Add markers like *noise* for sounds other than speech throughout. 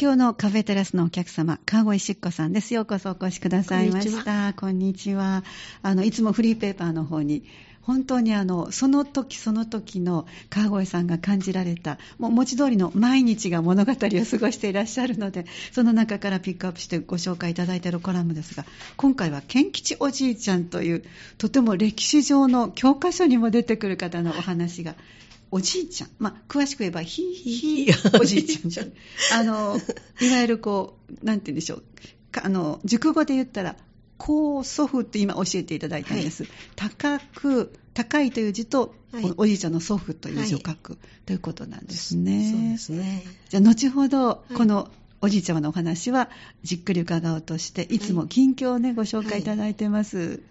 今日のカフェテラスのお客様、川越しっこさんです。ようこそお越しくださいました。こんにちは。あの、いつもフリーペーパーの方に、本当にあの、その時その時の川越さんが感じられた、もう文字通りの毎日が物語を過ごしていらっしゃるので、その中からピックアップしてご紹介いただいているコラムですが、今回は賢吉おじいちゃんという、とても歴史上の教科書にも出てくる方のお話がおじいちゃん、まあ、詳しく言えば、ひひおじいちゃんじゃん。あの、いわゆるこう、なんて言うんでしょう。あの、熟語で言ったら、高祖父って今教えていただいたんです。はい、高く、高いという字と、はい、おじいちゃんの祖父という字を書く、はい、ということなんですね。そうですね。じゃあ、後ほど、この、おじいちゃまのお話はじっくり伺おうとして、いつも近況をね、ご紹介いただいてます。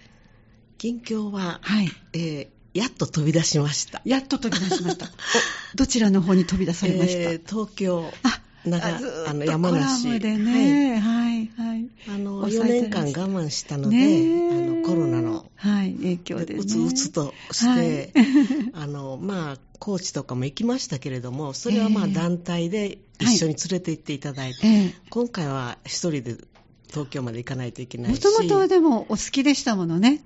近況は、はい。えーやっと飛び出しました。やっと飛び出しました。*laughs* どちらの方に飛び出されました、えー、東京。あ長あの山梨でね、はい、はい、あの4年間我慢したので、あのコロナの、はい、影響で、ね、うつうつとして、はい、あのまあ高知とかも行きましたけれども、それはまあ団体で一緒に連れて行っていただいて、はい、今回は一人で東京まで行かないといけないし。もともとはでもお好きでしたものね。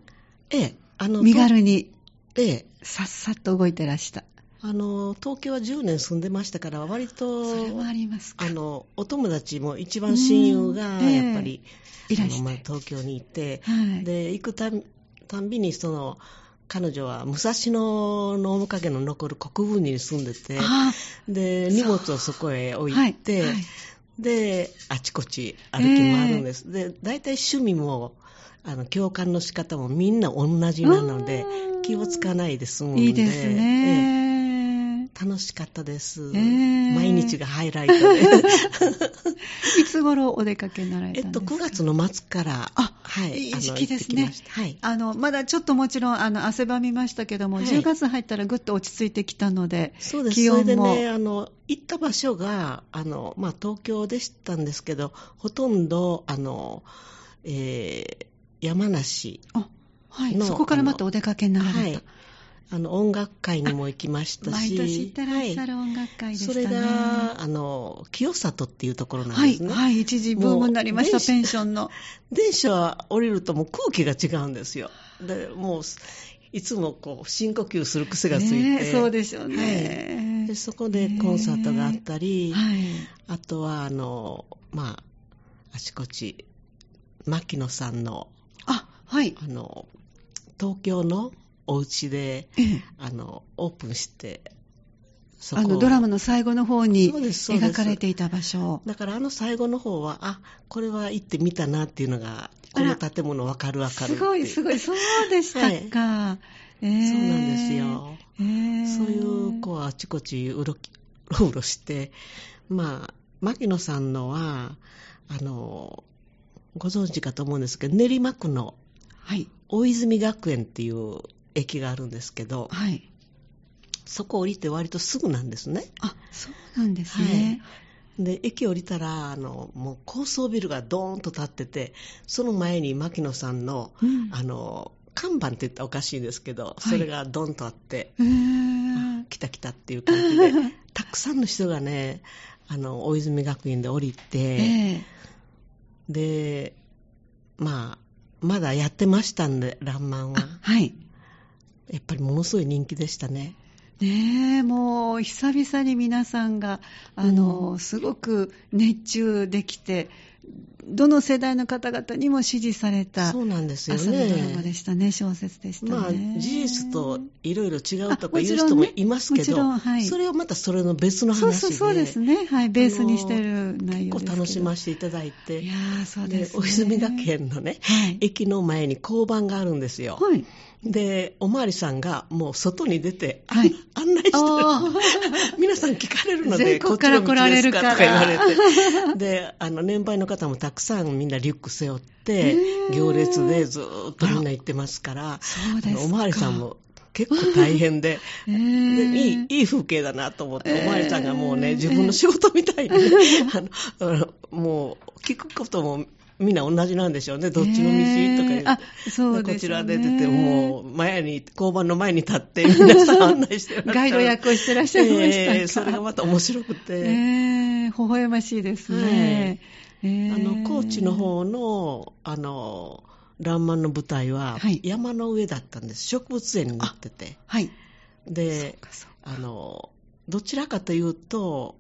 ええ、あの身軽に。ええ。さっさと動いてらした。あの東京は10年住んでましたから割とそれもありますあのお友達も一番親友がやっぱり、えー、あのまあ、東京にいて、はい、で行くたたんびにその彼女は武蔵野の面影の残る国分に住んでてで荷物をそこへ置いて、はい。はい、であちこち歩き回るんです、えー、で大体趣味もあの共感の仕方もみんな同じなので気をつかないで済むのでいいですね、えー楽しかったです。えー、毎日がハイライトで。*laughs* いつ頃お出かけになられたんですか？えっと、9月の末から、あ、はい、いい時期ですね。はい。あの、まだちょっともちろん、あの、汗ばみましたけども、はい、10月入ったらぐっと落ち着いてきたので、そうです。気温もそれでね、あの、行った場所が、あの、まあ、東京でしたんですけど、ほとんど、あの、えー、山梨あ、はい。そこからまたお出かけになられた。はいあの音楽会にも行きましたし、毎年行ってらっしゃる音楽会でしたね。それが、あの、清里っていうところなんですね。はい、はい、一時ブームになりました、ペンションの。*laughs* 電車は降りるともう空気が違うんですよ。で、もう、いつもこう、深呼吸する癖がついて。ね、そうでしょうね、はい、で。そこでコンサートがあったり、はい、あとは、あの、まあ、あちこち、牧野さんの、あ、はい。あの、東京のお家で、あの、オープンして、あのドラマの最後の方に描かれていた場所。だからあの最後の方はあこれは行ってみたなっていうのがこの建物分かる分かるすごいすごい。そうでしたか、はい。えー、そうなんですよ、えー、そういう子はあちこちうろうろうろしてまあ牧野さんのはあのご存知かと思うんですけど練馬区の大泉学園っていう駅があるんですけど、はい、そこ降りて割とすぐなんですね。あ、そうなんですね。はい、で、駅降りたら、あの、もう高層ビルがドーンと立ってて、その前に牧野さんの、うん、あの、看板って言ったらおかしいんですけど、それがドンとあって、はい、来た来たっていう感じで、*laughs* たくさんの人がね、あの、大泉学院で降りて、えー、で、まあ、まだやってましたんで、らんまんは。はい。やっぱりものすごい人気でしたね。ねえ、もう久々に皆さんが、あの、うん、すごく熱中できて、どの世代の方々にも支持されたそうなんですよね。ドラマでしたね、小説でしたね。まあ、事実といろいろ違うとか言う人もいますけど、ねはい、それをまたそれの別の話でそうそうですね、はい、ベースにしてる内容です結構楽しませていただいて、いやそうです、ね、お泉学園のね、はい、駅の前に交番があるんですよ。はいで、おまわりさんがもう外に出て、はい、案内してる。*laughs* 皆さん聞かれるので、*laughs* こっちの道ですかとか言われて。*laughs* で、あの、年配の方もたくさんみんなリュック背負って、行列でずっとみんな行ってますから、そうですおまわりさんも結構大変ででいい、いい風景だなと思って、おまわりさんがもうね、自分の仕事みたいに、あの、もう、聞くこともみんな同じなんでしょうね、どっちの道とか言って、あそうこちらで出て、もう前に、交番の前に立って、皆さん案内してガイド役をしてらっしゃいましたえー、それがまた面白くて。えーえー、微笑ましいですね。はい、えー、あの高知の方のあのらんまんの舞台は山の上だったんです、植物園になってて。はい。で、あのどちらかというと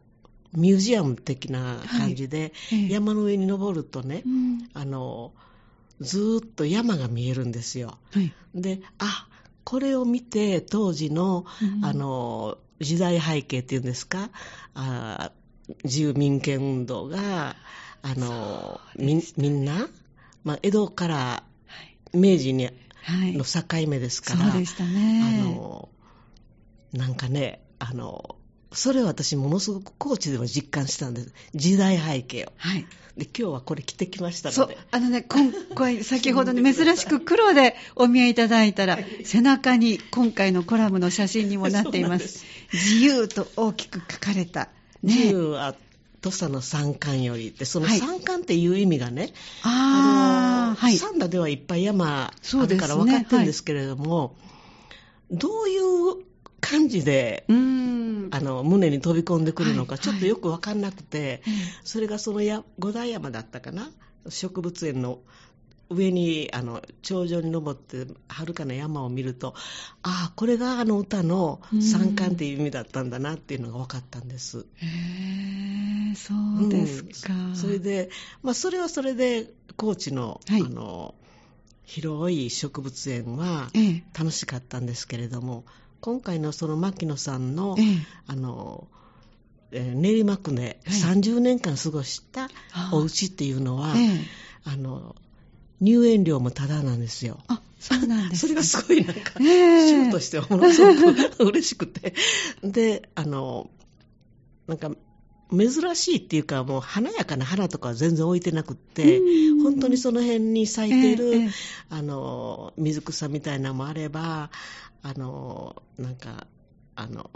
ミュージアム的な感じで、はい、山の上に登るとね、うん、あのずっと山が見えるんですよ。はい、であこれを見て当時のうん、あの時代背景っていうんですか？あ自由民権運動があのみみんな、まあ、江戸から明治に、はい、の境目ですから、そうでしたね、あのなんかねあのそれを私ものすごく高知でも実感したんです。時代背景を、はい、で今日はこれ着てきましたので。そう。あのね今回 *laughs* 先ほどね珍しく黒でお見えいただいたら背中に今回のコラムの写真にもなっています。*laughs* 自由と大きく書かれた、ね、自由は土佐の山間より。ってその山間っていう意味がね、はい、ああはい、三田ではいっぱい山あるから分かってるんですけれども、はい、どういう感じで、あの胸に飛び込んでくるのか、ちょっとよく分かんなくて、はいはい、それがそのや五代山だったかな、植物園の上にあの頂上に登ってはるかな山を見るとああこれがあの歌の三冠っていう意味だったんだなっていうのが分かったんです。へえそうですか、うん、それで、まあ、それはそれで高知のはい、あの広い植物園は楽しかったんですけれども、ええ今回のその牧野さんの、ええ、あの、えー、練馬区で30年間過ごしたお家っていうのは、ええ、あの、入園料もタダなんですよ。あ、そうなんです、*laughs* それがすごいなんか、えー、州としてはものすごく嬉しくて。で、あの、なんか、珍しいっていうか、もう華やかな花とかは全然置いてなくって、本当にその辺に咲いてる、えー、あの、水草みたいなのもあれば、あの、なんか、あの、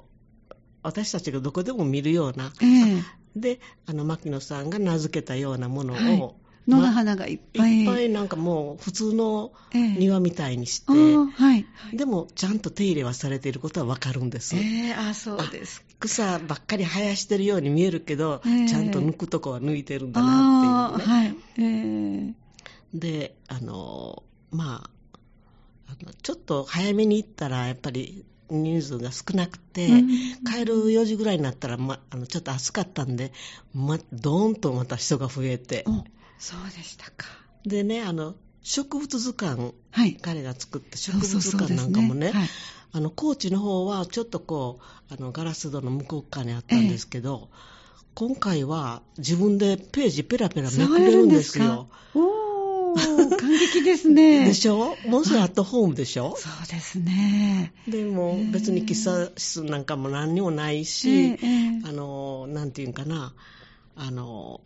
私たちがどこでも見るような、えー、で、あの、牧野さんが名付けたようなものを、はい野の花がいっぱい、いっぱいなんかもう普通の庭みたいにして、えーはい、でもちゃんと手入れはされていることはわかるんです。えー、あそうです草ばっかり生やしてるように見えるけど、えー、ちゃんと抜くとこは抜いてるんだなっていうね。はいえー、で、あの、まあ、ちょっと早めに行ったらやっぱり人数が少なくて、うん、帰る4時ぐらいになったら、ま、あのちょっと暑かったんで、ま、どーんとまた人が増えて。そうでしたか。でね、あの、植物図鑑、はい、彼が作った植物図鑑なんかもね、あの、高知の方はちょっとこう、あの、ガラス戸の向こう側にあったんですけど、ええ、今回は自分でページペラペラめくれるんですよ。*laughs* 感激ですね。でしょ？もうすぐアットホームでしょ、そうですね。でも別に喫茶室なんかも何にもないし、あの、なんていうんかな、あの、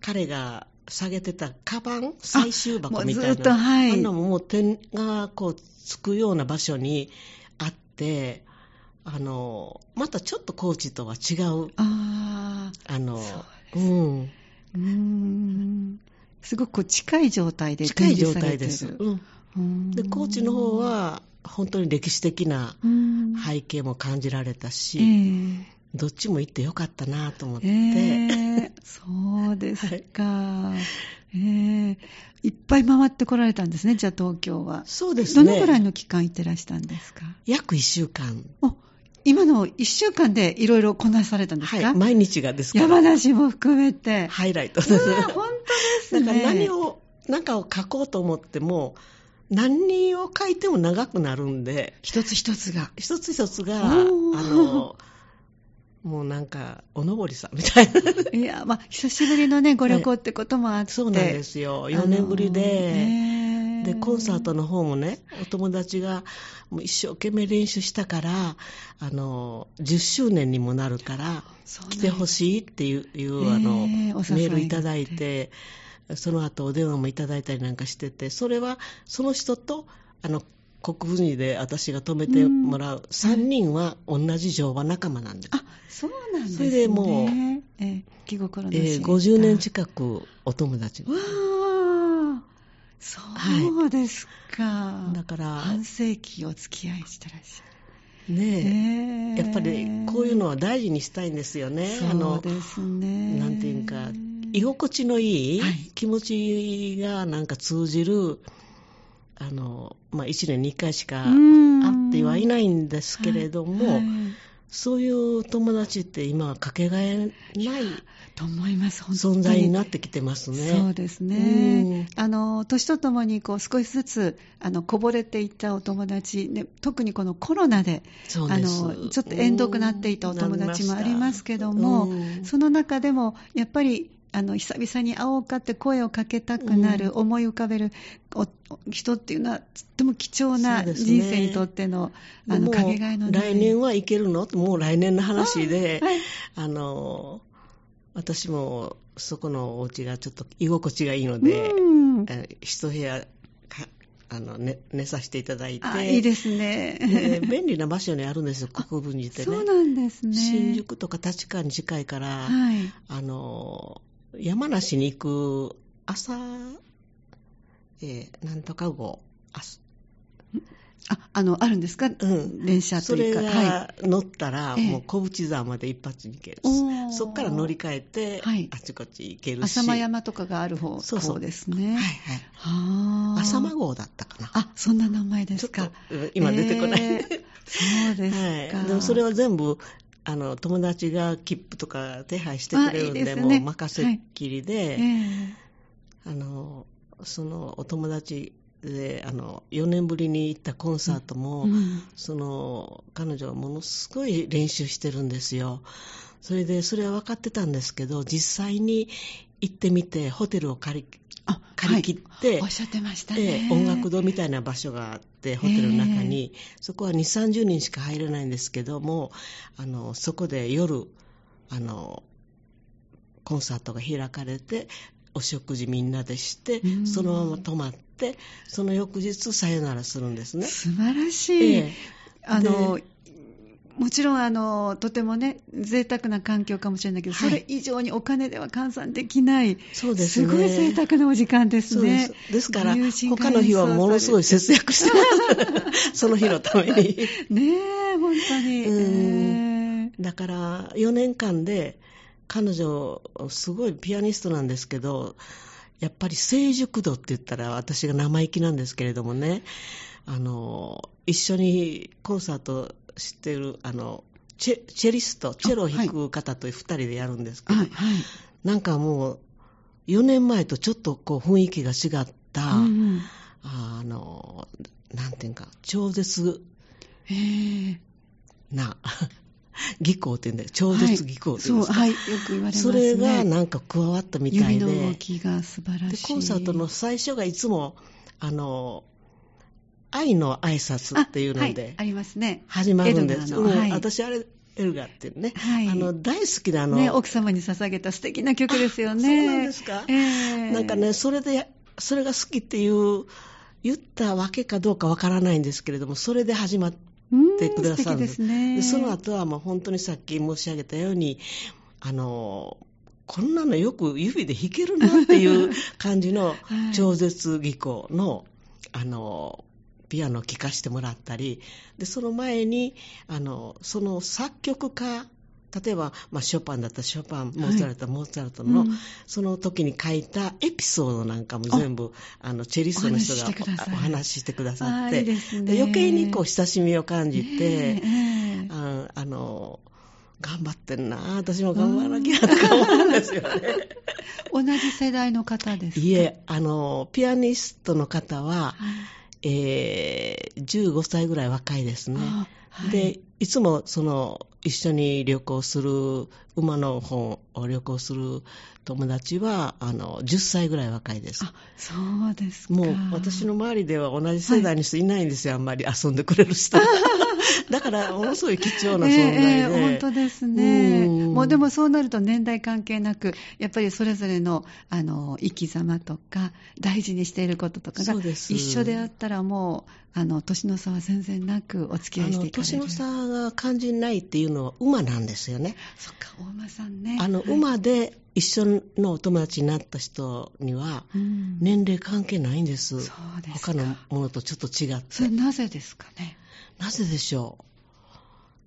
彼が下げてたカバン、最終箱みたいな。はい、あんなももう点がこうつくような場所にあって、あの、またちょっとコーチとは違う。ああ。あの、ううん。うんすごく近い状態で近い状態です。うん、で高知の方は本当に歴史的な背景も感じられたし、えー、どっちも行ってよかったなと思って、えー、そうですか、はい、えー、いっぱい回ってこられたんですねじゃあ東京は。そうですね。どのぐらいの期間行ってらしたんですか？約1週間。今の1週間でいろいろこなされたんですか、はい、毎日がですから。山梨も含めて。ハイライトです。本当ですね。だから何を何かを書こうと思っても何を書いても長くなるんで。一つ一つが。一つ一つがあのもうなんか、おのぼりさんみたいな。いや、まあ、久しぶりのね、ご旅行ってこともあって。そうなんですよ。4年ぶりで、で、コンサートの方もね、お友達がもう一生懸命練習したから、あの、10周年にもなるから、来てほしいっていう、いうあの、メールいただいて、その後お電話もいただいたりなんかしてて、それはその人と、あの、国分寺で私が泊めてもらう3人は同じ乗馬仲間なんです。あ、そうなんですね。それでもう、えー、気心のえー、50年近くお友達。わそうですか、だから半世紀お付き合いしてらっしゃるねえ、やっぱりこういうのは大事にしたいんですよね。そうですね。なんていうか、居心地のいい、はい、気持ちがなんか通じる、あの、まあ、1年に1回しか会ってはいないんですけれども、はい。はい、そういう友達って今はかけがえないと思います存在になってきてますね。そうですね。あの年とともにこう少しずつあのこぼれていったお友達、ね、特にこのコロナであのちょっと縁遠くなっていたお友達もありますけども、その中でもやっぱりあの久々に会おうかって声をかけたくなる、うん、思い浮かべる人っていうのはとっても貴重な人生にとっての,、ね、あのかけがえの来年はいけるの？もう来年の話で、あ *laughs* はい、あの私もそこのお家がちょっと居心地がいいので、うん、一部屋あの寝寝させていただいて。いいですね。便利な場所にあるんですよ *laughs* 国分寺ってね。そうなんですね。新宿とか立川に近いから、はい、あの山梨に行く朝、えー、なんとか号あ、あの、あるんですか、うん、電車というか。それが乗ったら、はい、もう小淵沢まで一発に行けるし、そこから乗り換えて、はい、あちこち行けるし。浅間山とかがある方そうそうですね。はいはい。は浅間号だったかな。あ、そんな名前ですか。今出てこない。えー、そうですか。はい、でもそれは全部、あの友達が切符とか手配してくれるんで、いいでね、もう任せっきりで、はい。えー、あのそのお友達であの4年ぶりに行ったコンサートも、うん、その彼女はものすごい練習してるんですよ。それでそれは分かってたんですけど実際に行ってみてホテルを借り借り切って、はい、おっしゃってましたね、音楽堂みたいな場所があってホテルの中に、そこは2 3 0人しか入れないんですけどもあのそこで夜あのコンサートが開かれてお食事みんなでして、そのまま泊まってその翌日さよならするんですね。素晴らしい、えあのもちろんあのとてもね贅沢な環境かもしれないけど、はい、それ以上にお金では換算できないそうです、ね、すごい贅沢なお時間ですね。です。から他の日はものすごい節約してます *laughs* その日のために。ねえ本当に、えー、だから4年間で彼女すごいピアニストなんですけどやっぱり成熟度って言ったら私が生意気なんですけれどもねあの一緒にコンサート知ってるあのチェチェリストチェロを弾く方と2人でやるんですけど、はいはい、なんかもう4年前とちょっとこう雰囲気が違った、うん、あのなんていうか超絶な *laughs* 技巧って言うんだよ。超絶技巧っていうんですか、はい、そうはいよく言われます、ね、それがなんか加わったみたいで。指の動きが素晴らしい。でコンサートの最初がいつもあの愛の挨拶っていうので、はい、ありますね。始まるんです。私あれ、エルガーっていうね、はい、あの大好きなの、ね、奥様に捧げた素敵な曲ですよね。そうなんですか、えー、なんかね、それで、それが好きっていう、言ったわけかどうかわからないんですけれども、それで始まってくださるんです。ね、でその後はもう本当にさっき申し上げたように、あの、こんなのよく指で弾けるなっていう感じの *laughs* 超絶技巧の、あの、ピアノを聴かせてもらったりでその前にあのその作曲家例えば、まあ、ショパンだったらショパン、モーツァルトだったらモーツァルトの、うん、その時に書いたエピソードなんかも全部、あのチェリストの人がお話ししてくださって、で余計にこう親しみを感じて、ああの、頑張ってんな、私も頑張らなきゃとか思うんですよね。*laughs* 同じ世代の方ですか？いえ、あの、ピアニストの方は、はいえー、15歳ぐらい若いですね。はい、で、いつもその一緒に旅行する、馬の本を旅行する友達は、あの、10歳ぐらい若いです。あ、そうですか。もう私の周りでは同じ世代の人いないんですよ、はい、あんまり遊んでくれる人。*laughs* だから、ものすごい貴重な存在で。えー、本当ですね。もうでもそうなると年代関係なく、やっぱりそれぞれの、あの、生き様とか、大事にしていることとかが一緒であったらもう、あの、年の差は全然なくお付き合いしていかれる。年の差が感じないっていうのは馬なんですよね。そっか、大馬さんね。あの、はい、馬で一緒のお友達になった人には、年齢関係ないんです。そうです他のものとちょっと違って。それなぜですかね？なぜでしょう？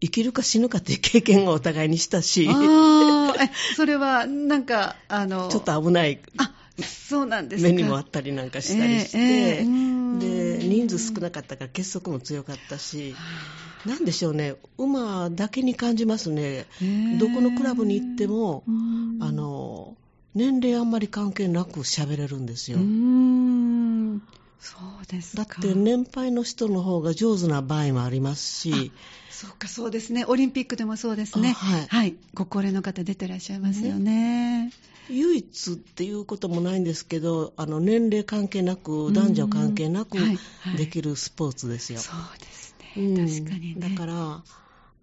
生きるか死ぬかっていう経験をお互いにしたし、それはなんかあのちょっと危ないあそうなんですか目にもあったりなんかしたりして、えーえーで人数少なかったから結束も強かったし、なんでしょうね、馬だけに感じますね、どこのクラブに行っても、あの年齢あんまり関係なく喋れるんですよ。うんそうですだって年配の人の方が上手な場合もありますし、そうかそうですね。オリンピックでもそうですね。はい、はい、ご高齢の方出てらっしゃいますよね。ね。唯一っていうこともないんですけど、あの年齢関係なく、男女関係なくはいはい。できるスポーツですよ。そうですうん。ね、確かにね。だから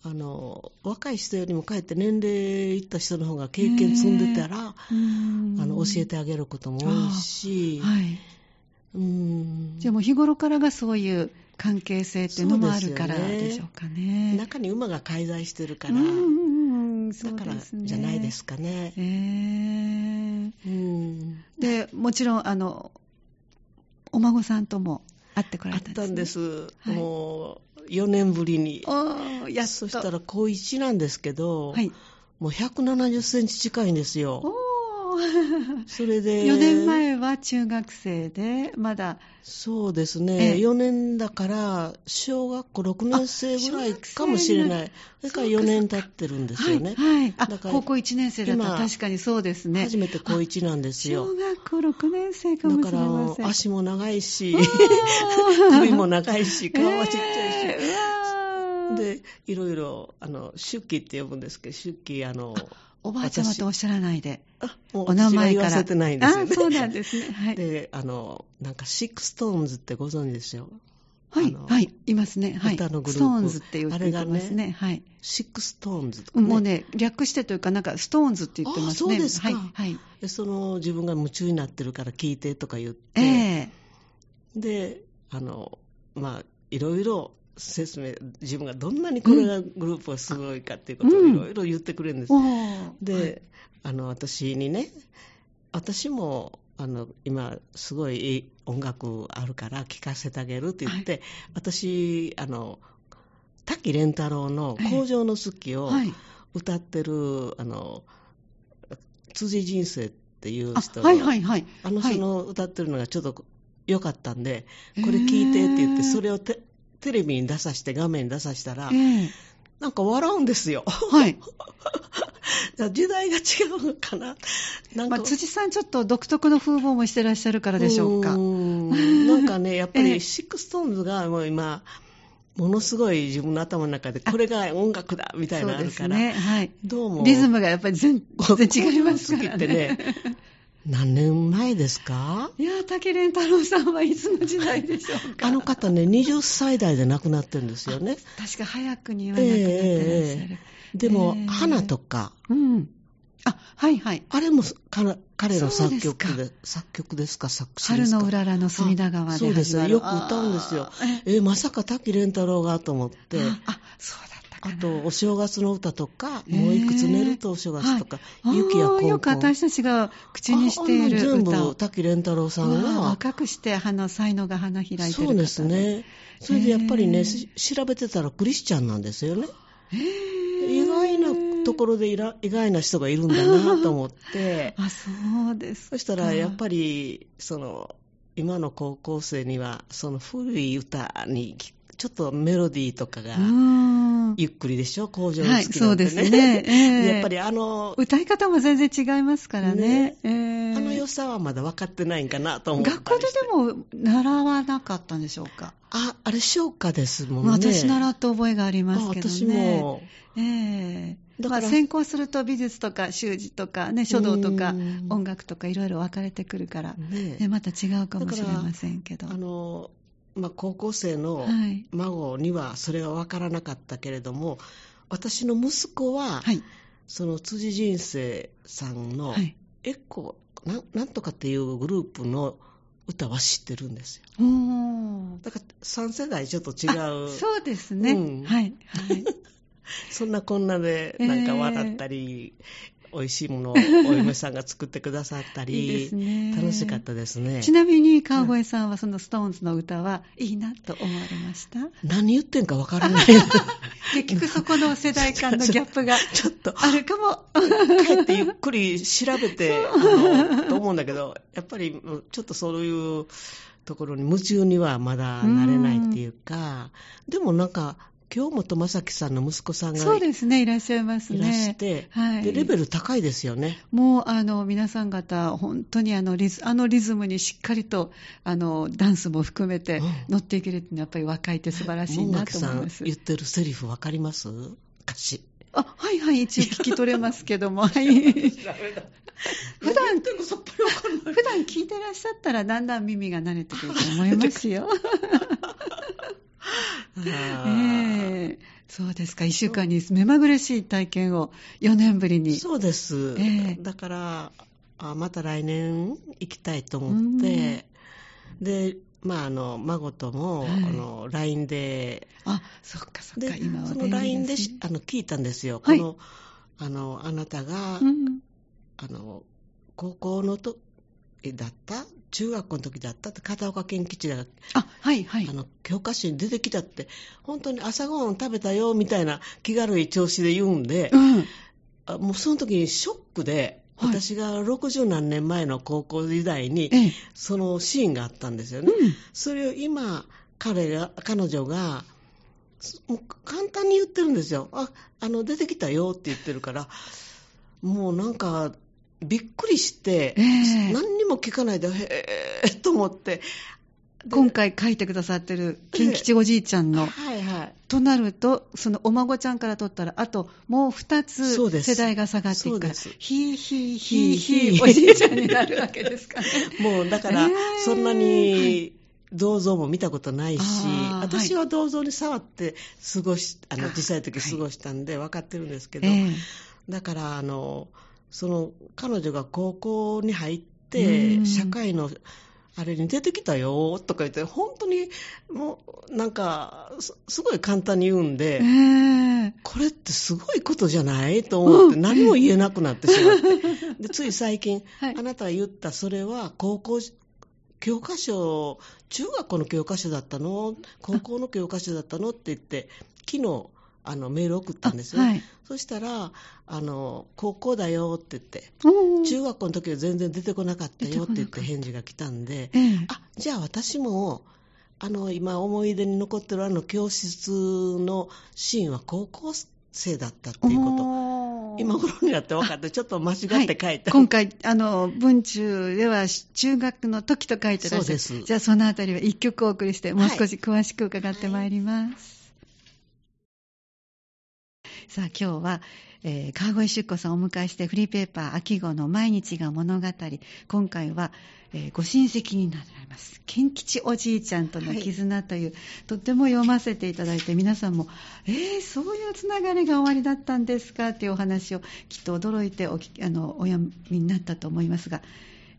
あの若い人よりもかえって年齢いった人の方が経験積んでたら、うん。あの教えてあげることも多いし、はい、うん。じゃあもう日頃からがそういう関係性っていうのもあるからでしょうかね。中に馬が介在してるから、うんうんうん、そだからじゃないですかね。えー。うん。でもちろんあのお孫さんとも会ってこらあっれたんです、ね、たんです、はい。もう4年ぶりに。やそしたら高1なんですけど、はい。もう170センチ近いんですよ。*laughs* それで、4年前は中学生でまだ。そうですえね、え4年だから、小学校6年生ぐらいかもしれない。それから4年経ってるんですよね。はい、はい、あだから高校1年生だった。ら今確かにそうですね。初めて高1なんですよ。小。学校6年生かだもしれからません。足も長いし、*laughs* 首も長いし、顔はちっちゃいし。えー。で、いろいろ、あの、出期って呼ぶんですけど、出期、あの、おばあちゃまとおっしゃらないであもうお名前から言わせてないんですよね。あそうなんですねはいで、あの、なんか、 SixTONESってご存知ですよ。はい、はい、いますね。はい。歌のグループストーンズって言ってあれがねますね。はい。 SixTONESとか、ね。もうね、略してというか、なんか、ストーンズって言ってますね。あそうですかはい。はい。でその自分が夢中になってるから聞いてとか言って、ええで、あの、まあ、いろいろ説明、自分がどんなにこれがグループがすごいかっていうことをうん。いろいろ言ってくれるんです。おーで、はい。あの、私にね、私も、あの、今、すごいいい音楽あるから聴かせてあげるって言って、私、あの、滝蓮太郎の工場の好きをはい。歌ってる、あの、辻仁成っていうあ人が、はいはいはい。あのはい。人の歌ってるのがちょっと良かったんで、これ聞いてって言って、それをテテレビに出さして、画面に出さしたら、ええなんか笑うんですよ。はい。*laughs* 時代が違うのかな。なんか、まあ、辻さん、ちょっと独特の風貌もしてらっしゃるからでしょうか。ーんなんかね、*laughs* やっぱええり SixTONES がもう今、ものすごい自分の頭の中で、これが音楽だみたいなのあるから、ね。はい。どうも。リズムがやっぱり全然違いますからね。何年前ですか？いやー、竹蓮太郎さんはいつの時代でしょうか。あの方ね、20歳代で亡くなってるんですよね。確か早くには亡くなってらっしゃる。ええでも、ええ花とか、うん。あ、はいはい。あれもか彼の作曲で作曲ですか、作詞ですか？春のうららの隅田川でそうですよ。よく歌うんですよあ。ーえ、まさか滝蓮太郎がと思って。あ、あそうだ。あと、お正月の歌とか、ええもういくつ寝るとお正月とか、はい雪やコンコン。あーよく私たちが口にしている歌を部、。滝蓮太郎さんが、若くして花、才能が花開いてる方そうです。ね。それでやっぱりね、ええし調べてたらクリスチャンなんですよね。へー意外なところでいら意外な人がいるんだなと思って、あ、そうですか。そしたらやっぱり、その、今の高校生には、その古い歌に、ちょっとメロディーとかがう、ーん。ゆっくりでしょ？工場のはい、好きそうんでなですね。*laughs* ええやっぱりあの、歌い方も全然違いますからね。ねええあの良さはまだ分かってないんかなと思ったり学校ででも習わなかったんでしょうか？あ、あれ、唱歌ですもんね。私習った覚えがありますけどね。あ私も。ええだからまあ、専攻すると美術とか習字とか、ね、書道とかうん音楽とかいろいろ分かれてくるから、ねね、また違うかもしれませんけど。あの、まあ、高校生のはい孫にはそれが分からなかったけれども、私の息子は、はい。その辻人生さんのはい。エコなんなんとかっていうグループの歌は知ってるんですよ。だから3世代ちょっと違う。あそうですね。うんはい。はい。*laughs* そんなこんなでなんか笑ったり、美味しいものを *laughs* お嫁さんが作ってくださったりいいね。楽しかったですね。ちなみに川越さんはそのストーンズの歌はいいなと思われました？何言ってんかわからない。*laughs* 結局そこの世代間のギャップがちょっと。あるかも。帰ってゆっくり調べてと思うんだけどやっぱりうんちょっとそういうところに夢中にはまだなれないっていうかでもなんか京本正樹さんの息子さんがそうですねいらっしゃいますね。いらして、はい、でレベル高いですよね。もうあの皆さん方、本当にあのリズあのリズムにしっかりとあのダンスも含めてうん。乗っていけるっていうのはやっぱり若いって素晴らしい門なと思います。言ってるセリフわかります？歌詞あはいはい、一応聞き取れますけども、*laughs* はい、*laughs* 普段普段聞いてらっしゃったら、だんだん耳が慣れてくると思いますよ。*laughs* あえー。えそうですか、1週間に目まぐるしい体験を4年ぶりに。そうです、ええ。だからあまた来年行きたいと思って、で、まあ、あの孫とも、はい。あの LINE で。あ、そっかそっでか、今はその LINE であの聞いたんですよ、はい。このあのあなたが、うん。あの高校の時だった？中学校の時だった？って片岡健吉があ、はいはい。あ。の教科書に出てきたって本当に朝ごはん食べたよみたいな気軽い調子で言うんで、うん。あもうその時にショックで、はい私が60何年前の高校時代にええ。そのシーンがあったんですよね。うん。それを今彼が彼女がすもう簡単に言ってるんですよ。あ、あの出てきたよって言ってるから、もうなんかびっくりして、ええ何にも聞かないでへえと思って。で今回書いてくださってる、金吉おじいちゃんの、はいはい。となると、そのお孫ちゃんから取ったら、あともう2つ世代が下がっていくから、ひいひいひいひいひいひいおじいちゃんになるわけですかね。*laughs* もうだから、ええ。そんなに銅像も見たことないし、私は銅像に触って過ごし、あのあ小さい時過ごしたんで分かってるんですけど、ええ。だからあの、その彼女が高校に入っうて、ん。社会のあれに出てきたよとか言って、本当にもうなんか、すすごい簡単に言うんで、ええ。これってすごいことじゃないと思って、うん。何も言えなくなってしまって。*laughs* で、つい最近、はい。あなたが言ったそれは高校、教科書、中学校の教科書だったの？高校の教科書だったの？って言って、昨日、あの、メール送ったんですよ。はい。そしたら、あの、高校だよって言って、中学校の時は全然出てこなかったよって言って返事が来たんで、ええあ、じゃあ私も、あの、今思い出に残ってるあの教室のシーンは高校生だったっていうこと。今頃になって分かって、ちょっと間違って書いて、今回、あの、文中では中学の時と書いてらっしゃる。そうですじゃあそのあたりは一曲お送りして、もう少し詳しく伺ってまいります。さあ今日は、えー川越出子さんをお迎えしてフリーペーパー秋号の毎日が物語。今回は、えーご親戚になられます。賢吉おじいちゃんとの絆という、とっても読ませていただいて皆さんも、えー、そういうつながりが終わりだったんですか？っていうお話をきっと驚いておあのお読みになったと思いますが、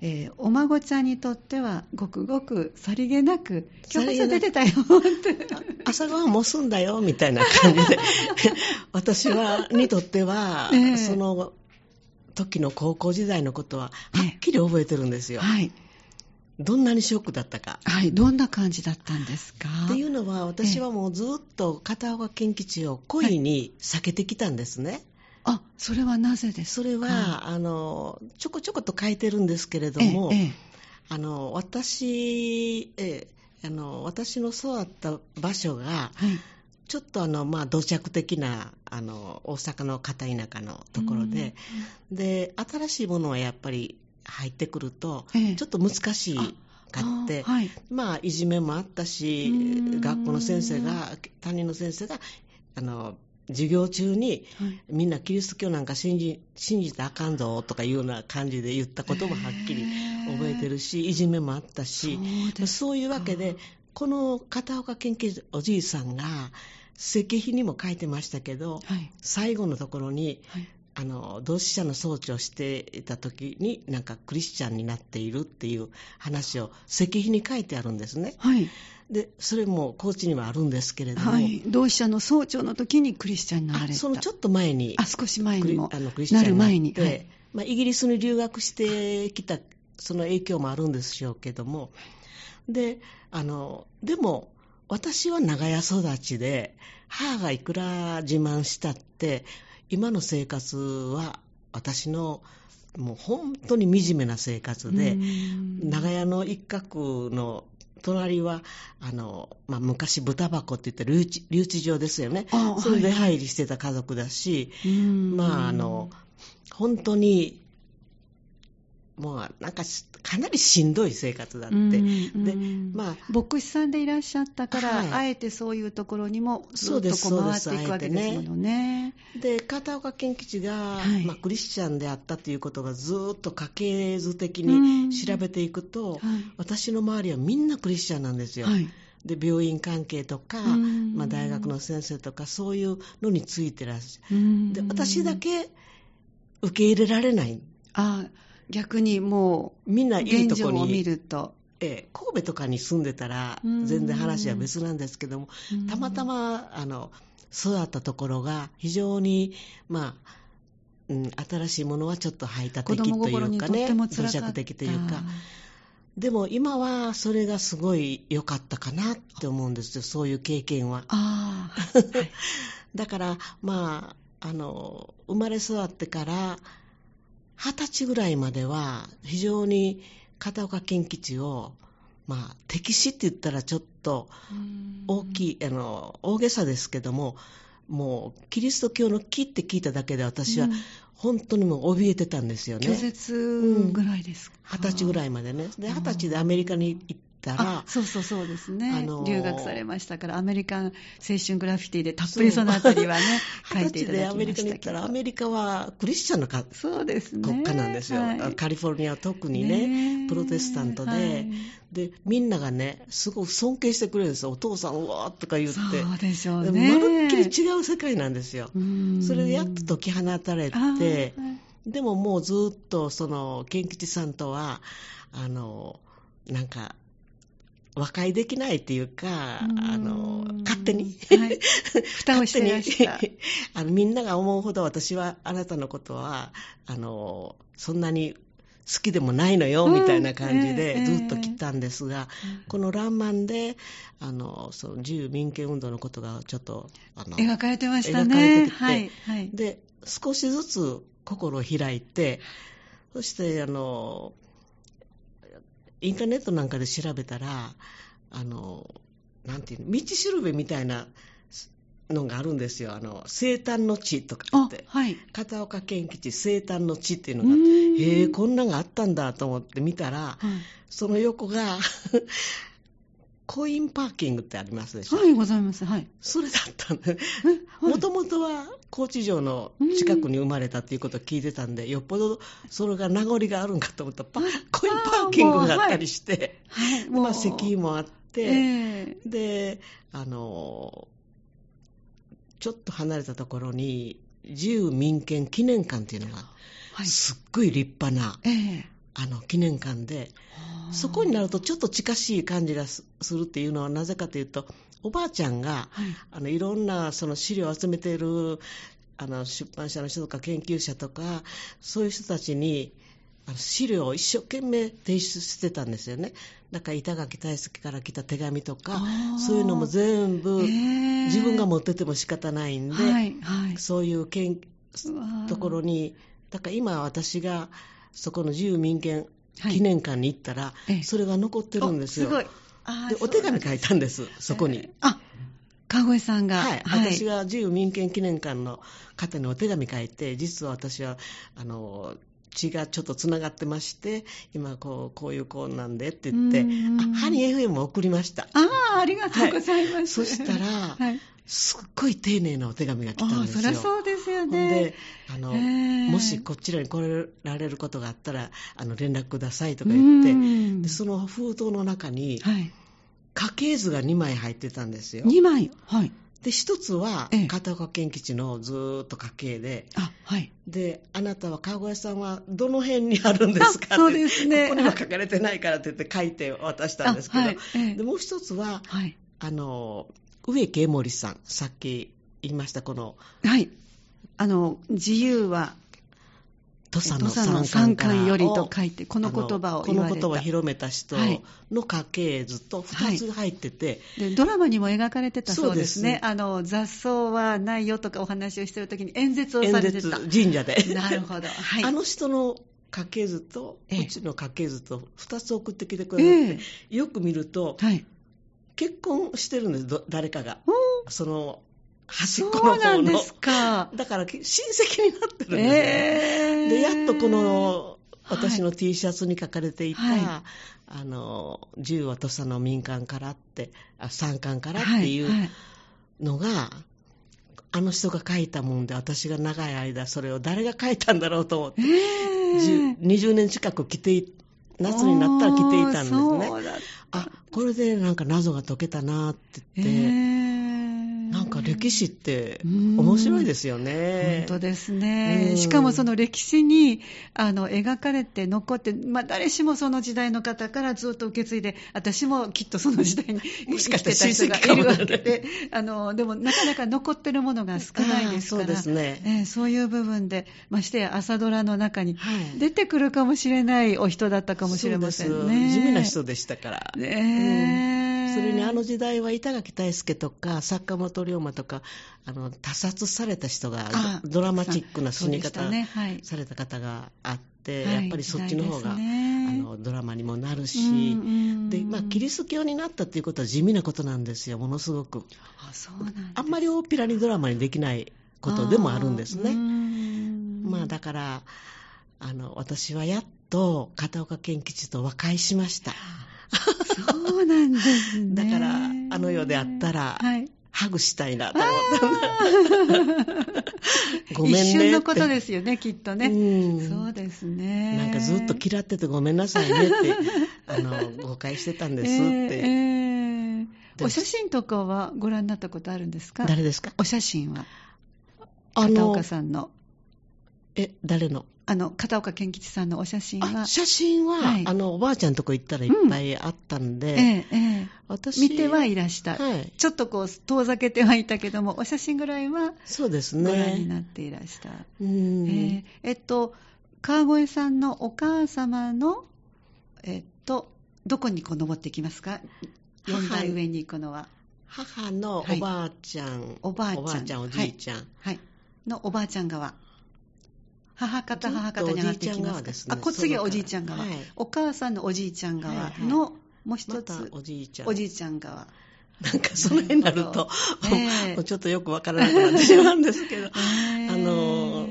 えーお孫ちゃんにとってはごくごくさりげなく教科書出てたよって。朝ごはんもう済んだよみたいな感じで、*laughs* 私はにとっては、*laughs* ええその時の高校時代のことは、はっきり覚えてるんですよ。はい。どんなにショックだったか。はい。どんな感じだったんですか？っていうのは、私はもうずっと片岡健吉を恋に避けてきたんですね。あ、それはなぜですか？それは、あの、ちょこちょこと書いてるんですけれども、えええあの、私、えあの、私の育った場所が、えはい。ちょっとあの、まあ、土着的な、あの、大阪の片田舎のところで、で、新しいものはやっぱり入ってくると、ええ。ちょっと難しいかって、あはい。まあ、いじめもあったしうん、学校の先生が、担任の先生が、あの、授業中に、はいみんなキリスト教なんか信じ信じてあかんぞとかいうような感じで言ったこともはっきり覚えてるし、いじめもあったし、そういうわけで、この片岡研究おじいさんが、石碑にも書いてましたけど、はい。最後のところに、はい。あの同志社の装置をしていた時になんかクリスチャンになっているっていう話を石碑に書いてあるんですね。はい。でそれも高知にはあるんですけれども、はい、同志社の総長の時にクリスチャンになられた。そのちょっと前にあ少し前にもあのクリスチャンになる前に、はい、まあ、イギリスに留学してきたその影響もあるんでしょうけども。であのでも私は長屋育ちで母がいくら自慢したって今の生活は私のもう本当に惨めな生活で長屋の一角の隣はあの、まあ、昔豚箱って言った留置留置場ですよね。それで入りしてた家族だし、まああの本当にもうなんかかなりしんどい生活だって、うんでまあ、牧師さんでいらっしゃったから、はい、あえてそういうところにもずっとこう回っていくわけですものね。で片岡健吉が、はい、まあ、クリスチャンであったということがずっと家系図的に調べていくと、はい、私の周りはみんなクリスチャンなんですよ。で病院関係とか、まあ、大学の先生とかそういうのについてらっしゃる。で私だけ受け入れられない。あ逆にもう、みんないいとこに。見ると。ええ、神戸とかに住んでたら全然話は別なんですけども、たまたまあの育ったところが非常に、まあうん、新しいものはちょっと排他的というかね、土着的というか、でも今はそれがすごい良かったかなって思うんですよ、そういう経験は。はい、*laughs* だから、まあ、あの生まれ育ってから二十歳ぐらいまでは非常に片岡健吉をまあ、敵視って言ったらちょっと大きい、あの、大げさですけども、もう、キリスト教の木って聞いただけで私は、本当にもう怯えてたんですよね。拒絶ぐらいですか二十、歳ぐらいまでね。で、二十歳でアメリカに行ったら、そうそうそうですね、あのー、留学されましたから、アメリカン青春グラフィティでたっぷりそのあたりはね、書いていただきましたでアメリカに行ったら、アメリカはクリスチャンのかそうです、ね、国家なんですよ、はい、カリフォルニアは特にね、ねプロテスタントで、はい、で、みんながね、すごく尊敬してくれるんですよ、お父さん、うわーとか言って、そうでしょうね、まるっきり違う世界なんですよ、それでやっと解き放たれて、でももうずっとその賢吉さんとはあのなんか和解できないっていうか、あの、勝手に、はい、蓋をしてました。*laughs* あのみんなが思うほど私はあなたのことは、あの、そんなに好きでもないのよ、みたいな感じでずっと来たんですが、この「らんまん」であのその自由民権運動のことがちょっとあの描かれてましたね。描かれてて、はいはい、で少しずつ心を開いてそしてあのインターネットなんかで調べたら、あの、なんていうの、道しるべみたいなのがあるんですよ。あの、生誕の地とかって。はい。片岡健吉生誕の地っていうのがあって、へえ、こんなのがあったんだと思って見たら、はい、その横がコインパーキングってありますでしょ？はい、ございます。はい。それだったんで、もともとは高知城の近くに生まれたっていうことを聞いてたんで、よっぽどそれが名残があるんかと思ったら、コインパーキングがあったりして、はい、まあ、石油もあって、えー、で、あの、ちょっと離れたところに、自由民権記念館っていうのが、はい、すっごい立派な、えー、あの記念館で、そこになるとちょっと近しい感じがするっていうのはなぜかというと、おばあちゃんが、はい、あのいろんなその資料を集めているあの出版社の人とか研究者とか、そういう人たちに、資料を一生懸命提出してたんですよね。だから板垣大輔から来た手紙とか、そういうのも全部、自分が持ってても仕方ないんで、はいはい、そういうところに、だから今私がそこの自由民権記念館に行ったら、はい、それが残ってるんですよ。お手紙書いたんです、そこに。えー、あ川越さんが、はい、はい、私が自由民権記念館の方にお手紙書いて、実は私は、あの、血がちょっとつながってまして、今こう、こういう子なんでって言って、あ、ハニー FM も送りました。ああ、ありがとうございます。はい、そしたら、はい、すっごい丁寧なお手紙が来たんですよ。そりゃそうですよね。で、あの、もしこちらに来られることがあったら、あの、連絡くださいとか言って、でその封筒の中に、はい、家系図が2枚入ってたんですよ。2枚はい。で、一つは、片岡健吉のずーっと家系で、あ、はい。で、あなたは川越さんはどの辺にあるんですか？そうですね。ここには書かれてないからって言って書いて渡したんですけど、はい、でもう一つは、はい、あの、植木江森さん、さっき言いました、この、はい。あの、自由は土佐の三冠よりと書いて、この言葉をこの言葉を広めた人の家系図と2つ入ってて、はい、でドラマにも描かれてたそうですね。すあの雑草はないよとかお話をしてるときに演説をされてた。神社で。なるほど。はい、あの人の家系図と、うちの家系図と2つ送ってきてくれて、ええ、よく見ると、はい、結婚してるんです、誰かが。その端っこの方の。そうなんですか。だから親戚になってるんですね。えー、で、やっとこの、私の T シャツに書かれていた、はい、あの、銃は土佐の民間からって、あ山間からっていうのが、はいはい、あの人が書いたもんで、私が長い間それを誰が書いたんだろうと思って、えー、20年近く着て夏になったら着ていたんですね。あ、これでなんか謎が解けたなって言って、えーか歴史って面白いですよね。本当ですね。しかもその歴史にあの描かれて残って、まあ、誰しもその時代の方からずっと受け継いで、私もきっとその時代に *laughs* もしかしたら親戚がいるわけで、*laughs* あのでもなかなか残ってるものが少ないですから、そうですね、えー、そういう部分で、ましてや朝ドラの中に出てくるかもしれないお人だったかもしれませんね。地味な人でしたから。ね、うんそれにあの時代は板垣大輔とか坂本龍馬とかあの他殺された人がドラマチックな死に方された方があって、やっぱりそっちの方が、ね、あのドラマにもなるし、でまあ、キリスト教になったっていうことは地味なことなんですよものすごく。あそうなんあんまり大っぴらにドラマにできないことでもあるんですね。まあだからあの私はやっと片岡健吉と和解しました。そうなんですね。だから、あの世であったら、はい、ハグしたいなと思ったごめんね。一瞬のことですよね、きっとね。うそうですね。なんかずっと嫌っててごめんなさいねって、*laughs* あの、誤解してたんですって。えーえー、お写真とかはご覧になったことあるんですか？誰ですか？お写真は。片岡さんの。え、誰の？あの片岡健吉さんのお写真は写真は、はい、あのおばあちゃんとこ行ったらいっぱいあったんで、うん、ええええ、私見てはいらした、はい、ちょっとこう遠ざけてはいたけどもお写真ぐらいはそうですね。ご覧になっていらした、うん。ええ。っと川越さんのお母様のえっとどこにこう登っていきますか？4代上に行くのは。母のおばあちゃん、はい、おばあちゃんおじいちゃん、はい、はい、のおばあちゃん側母方、母方に上がっていきます。あ、こ次はおじいちゃん側、はい、お母さんのおじいちゃん側の、はいはい、もう一つ、ま、おじいちゃん。おじいちゃん側。なんかその辺になると、えー、ちょっとよくわからなくなってしまうんですけど、*laughs* えー、あの、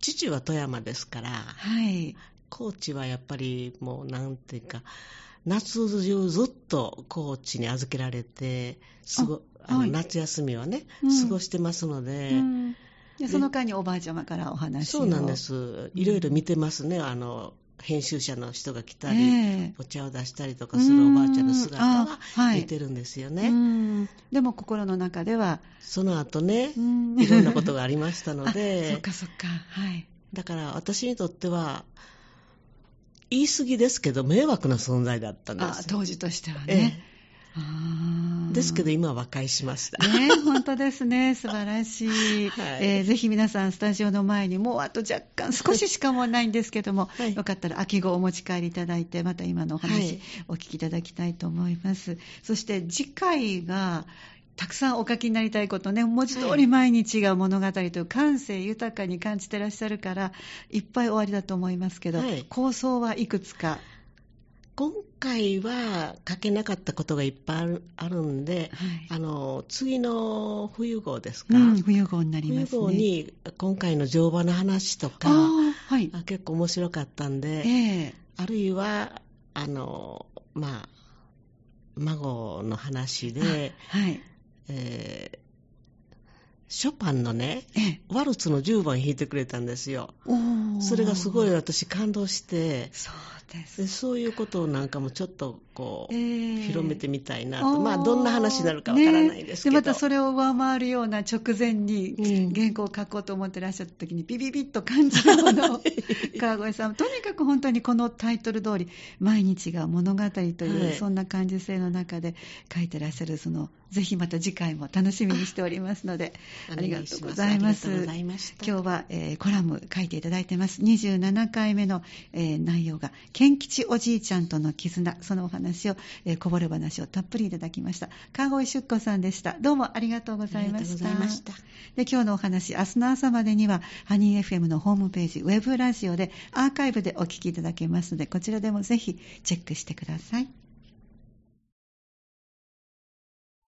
父は富山ですから、はい、高知はやっぱりもうなんていうか、夏中ずっと高知に預けられて、すごあの夏休みはね、うん、過ごしてますので、うんでその間におばあちゃまからお話を。そうなんです。いろいろ見てますね、あの編集者の人が来たり、えー、お茶を出したりとかするおばあちゃんの姿は見てるんですよね、はい、でも心の中では。その後ねいろんなことがありましたので。*laughs* そっかそっか。はい。だから私にとっては言い過ぎですけど迷惑な存在だったんです。当時としてはね、えですけど今は和解しました。ね、本当ですね。*laughs* 素晴らしい。はい、えー、ぜひ皆さんスタジオの前にもうあと若干少ししかもないんですけども、はい、よかったら秋号お持ち帰りいただいて、また今のお話、お聞きいただきたいと思います。そして次回が、たくさんお書きになりたいことね、文字通り毎日が物語という感性豊かに感じてらっしゃるから、いっぱい終わりだと思いますけど、はい、構想はいくつか今回は書けなかったことがいっぱいあるんで、はい、あの次の冬号ですか、うん、冬号になります、ね、冬号に今回の乗馬の話とか、はい、結構面白かったんで、えー、あるいはあのまあ孫の話で、はい。えーショパンのね、ワルツの10番弾いてくれたんですよ。それがすごい私感動して、でそういうことをなんかもちょっとこう、えー、広めてみたいなと。まあどんな話になるかわからないですけど、ね、またそれを上回るような直前に原稿を書こうと思ってらっしゃった時にビビビッと感じるものを *laughs* 川越さん。とにかく本当にこのタイトル通り毎日が物語という、はい、そんな感受性の中で書いてらっしゃるそのぜひまた次回も楽しみにしておりますのでありがとうございます。今日は、えー、コラム書いていただいてます。27回目の、えー、内容が賢吉おじいちゃんとの絆。そのお話を、えー、こぼれ話をたっぷりいただきました。川越出子さんでした。どうもありがとうございました。で今日のお話明日の朝までにはハニー FM のホームページウェブラジオでアーカイブでお聞きいただけますのでこちらでもぜひチェックしてください